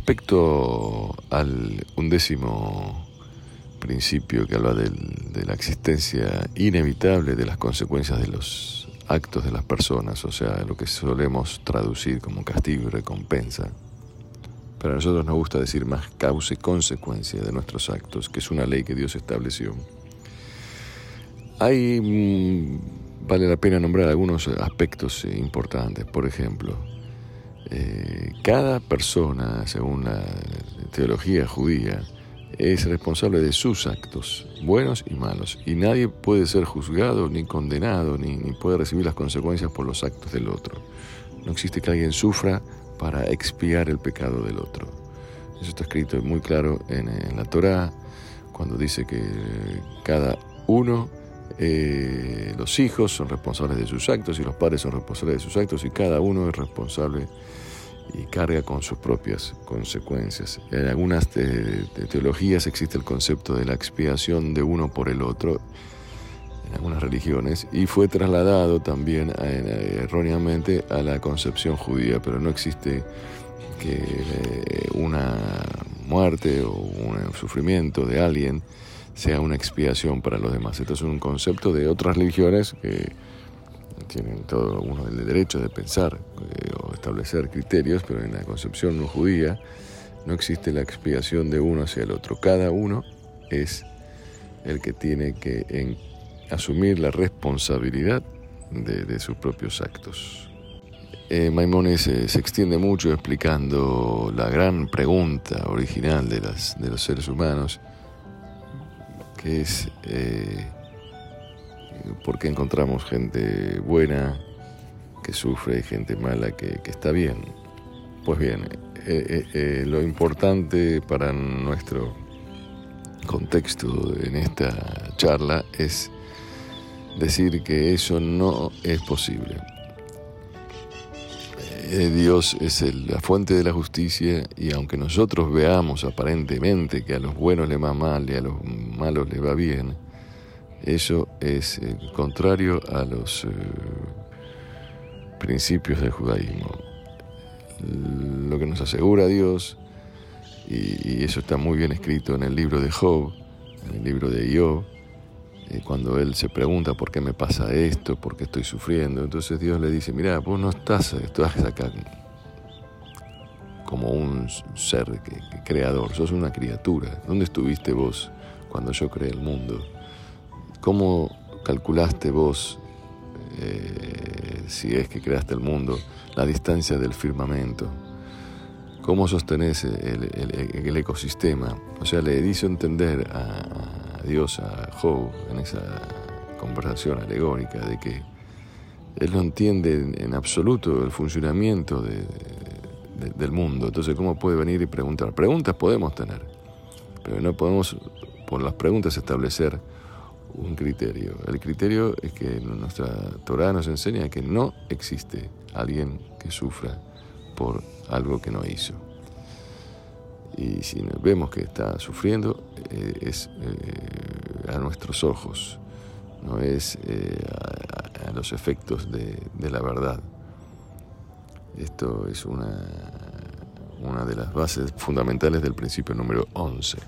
respecto al undécimo principio que habla de la existencia inevitable de las consecuencias de los actos de las personas, o sea, lo que solemos traducir como castigo y recompensa. Pero a nosotros nos gusta decir más causa y consecuencia de nuestros actos, que es una ley que Dios estableció. Hay, mm, vale la pena nombrar algunos aspectos importantes. Por ejemplo, eh, cada persona, según la teología judía, es responsable de sus actos, buenos y malos, y nadie puede ser juzgado ni condenado, ni, puede recibir las consecuencias por los actos del otro. No existe que alguien sufra para expiar el pecado del otro. Eso está escrito muy claro en, la Torá, cuando dice que cada uno, eh, los hijos son responsables de sus actos y los padres son responsables de sus actos y cada uno es responsable y carga con sus propias consecuencias. En algunas teologías existe el concepto de la expiación de uno por el otro, en algunas religiones, y fue trasladado también eh, erróneamente a la concepción judía, pero no existe que eh, una muerte o un sufrimiento de alguien sea una expiación para los demás. Esto es un concepto de otras religiones que tienen todo uno el derecho de pensar establecer criterios, pero en la concepción no judía no existe la expiación de uno hacia el otro. Cada uno es el que tiene que asumir la responsabilidad de, sus propios actos. Eh, Maimonides se extiende mucho explicando la gran pregunta original de los seres humanos, que es eh, ¿Por qué encontramos gente buena sufre gente mala que, está bien? Pues bien, eh, eh, eh, lo importante para nuestro contexto en esta charla es decir que eso no es posible. Dios es la fuente de la justicia y aunque nosotros veamos aparentemente que a los buenos le va mal y a los malos le va bien, eso es contrario a los principios del judaísmo. Lo que nos asegura Dios, y, eso está muy bien escrito en el libro de Job, en el libro de Job, eh, cuando él se pregunta por qué me pasa esto, por qué estoy sufriendo, entonces Dios le dice, mira, vos no estás, estás acá como un ser creador, sos una criatura. ¿Dónde estuviste vos cuando yo creé el mundo? ¿Cómo calculaste vos, eh, si es que creaste el mundo, la distancia del firmamento? ¿Cómo sostenés el, ecosistema? O sea, le hizo entender a, Dios, a Job, en esa conversación alegórica, de que él no entiende en absoluto el funcionamiento del mundo. Entonces, ¿cómo puede venir y preguntar? Preguntas podemos tener, pero no podemos por las preguntas establecer un criterio. El criterio es que nuestra Torah nos enseña que no existe alguien que sufra por algo que no hizo. Y si vemos que está sufriendo, eh, es eh, a nuestros ojos, no es eh, a, los efectos de, de, la verdad. Esto es una, una de las bases fundamentales del principio número 11.